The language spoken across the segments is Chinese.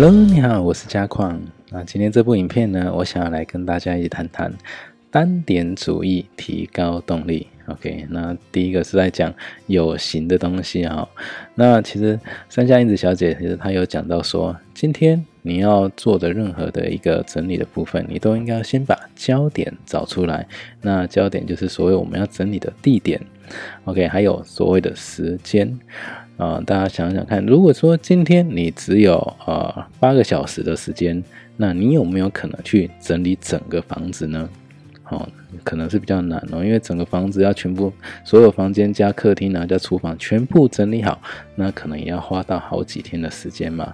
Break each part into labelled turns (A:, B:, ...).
A: Hello，你好，我是嘉矿。那今天这部影片呢，我想要来跟大家一起谈谈单点主义提高动力。OK，那第一个是在讲有形的东西哈。那其实三下英子小姐其实她有讲到说，今天你要做的任何的一个整理的部分，你都应该先把焦点找出来。那焦点就是所谓我们要整理的地点。OK，还有所谓的时间啊，大家想想看，如果说今天你只有呃八个小时的时间，那你有没有可能去整理整个房子呢？哦，可能是比较难哦，因为整个房子要全部所有房间加客厅啊加厨房全部整理好，那可能也要花到好几天的时间嘛。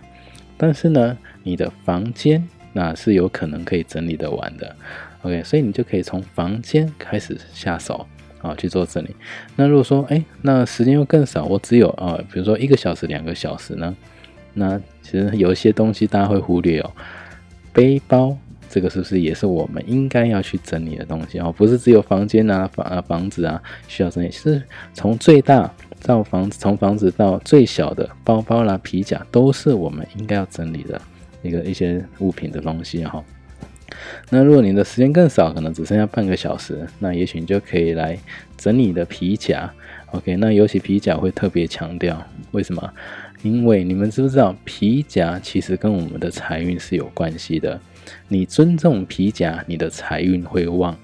A: 但是呢，你的房间那是有可能可以整理的完的。OK，所以你就可以从房间开始下手啊去做整理。那如果说哎，那时间又更少，我只有啊，比如说一个小时、两个小时呢，那其实有一些东西大家会忽略哦，背包。这个是不是也是我们应该要去整理的东西哦？不是只有房间啊、房啊、房子啊需要整理，是从最大到房子，从房子到最小的包包啦、皮夹，都是我们应该要整理的一个一些物品的东西哈。那如果你的时间更少，可能只剩下半个小时，那也许你就可以来整理你的皮夹。OK，那尤其皮夹会特别强调，为什么？因为你们知不知道皮夹其实跟我们的财运是有关系的。你尊重皮夹，你的财运会旺。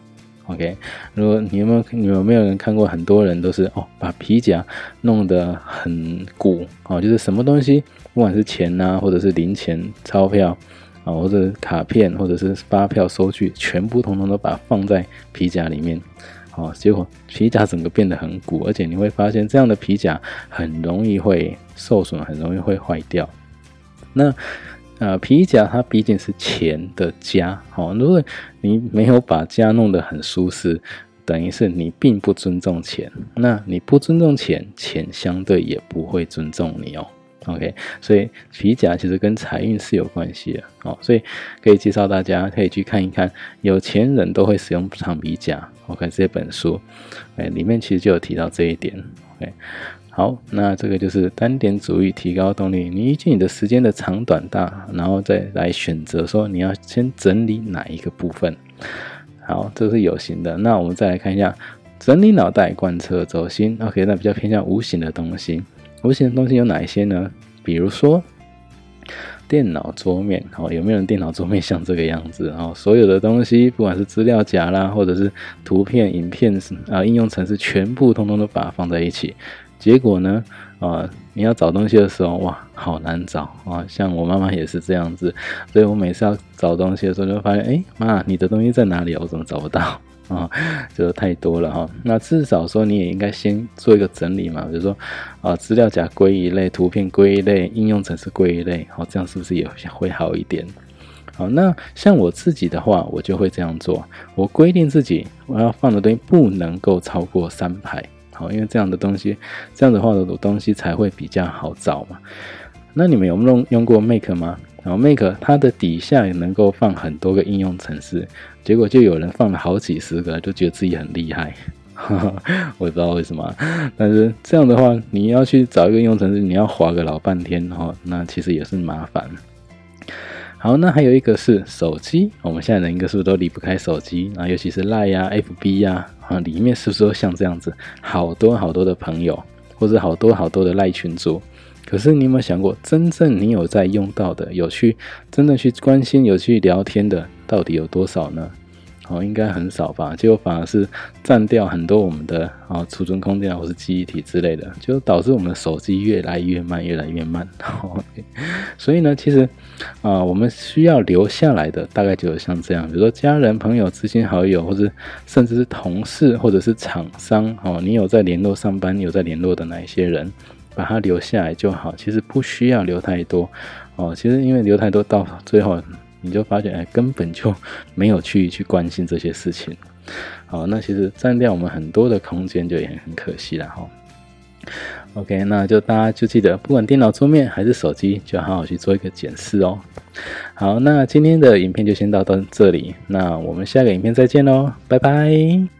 A: OK，如果你有没有你有没有人看过？很多人都是哦，把皮夹弄得很鼓哦，就是什么东西，不管是钱呐，或者是零钱、钞票或者卡片，或者是发票、收据，全部统统都把它放在皮夹里面。哦，结果皮夹整个变得很鼓，而且你会发现这样的皮夹很容易会受损，很容易会坏掉。那呃，皮夹它毕竟是钱的家，哦，如果你没有把家弄得很舒适，等于是你并不尊重钱。那你不尊重钱，钱相对也不会尊重你哦。OK，所以皮夹其实跟财运是有关系的，哦，所以可以介绍大家可以去看一看，有钱人都会使用长皮夹。OK，这本书，哎，里面其实就有提到这一点。OK。好，那这个就是单点主义提高动力。你依据你的时间的长短大，然后再来选择说你要先整理哪一个部分。好，这是有形的。那我们再来看一下整理脑袋、贯彻轴心。OK，那比较偏向无形的东西。无形的东西有哪一些呢？比如说电脑桌面。哦，有没有人电脑桌面像这个样子？哦，所有的东西，不管是资料夹啦，或者是图片、影片啊，应用程式，全部通通都把它放在一起。结果呢？啊，你要找东西的时候，哇，好难找啊！像我妈妈也是这样子，所以我每次要找东西的时候，就会发现，哎，妈，你的东西在哪里？我怎么找不到啊？就太多了哈。那至少说，你也应该先做一个整理嘛，比如说，啊，资料夹归一类，图片归一类，应用程式归一类，好，这样是不是也会好一点？好，那像我自己的话，我就会这样做，我规定自己我要放的东西不能够超过三排。好，因为这样的东西，这样子画的东西才会比较好找嘛。那你们有用用过 Make 吗？然后 Make 它的底下也能够放很多个应用程式，结果就有人放了好几十个，就觉得自己很厉害。我也不知道为什么，但是这样的话，你要去找一个应用程式，你要划个老半天哈，那其实也是麻烦。好，那还有一个是手机，我们现在人应该是不是都离不开手机啊？尤其是 Line 呀、FB 呀，啊，里面是不是都像这样子，好多好多的朋友，或者好多好多的赖群组？可是你有没有想过，真正你有在用到的，有去真的去关心、有去聊天的，到底有多少呢？哦，应该很少吧？结果反而是占掉很多我们的啊储存空间啊，或是记忆体之类的，就导致我们的手机越来越慢，越来越慢。所以呢，其实啊，我们需要留下来的大概就像这样，比如说家人、朋友、知心好友，或者甚至是同事，或者是厂商哦，你有在联络上班，有在联络的哪一些人，把它留下来就好。其实不需要留太多哦。其实因为留太多，到最后。你就发现，哎，根本就没有去去关心这些事情，好，那其实占掉我们很多的空间，就也很可惜了哈。OK，那就大家就记得，不管电脑桌面还是手机，就好好去做一个检视哦。好，那今天的影片就先到到这里，那我们下个影片再见喽，拜拜。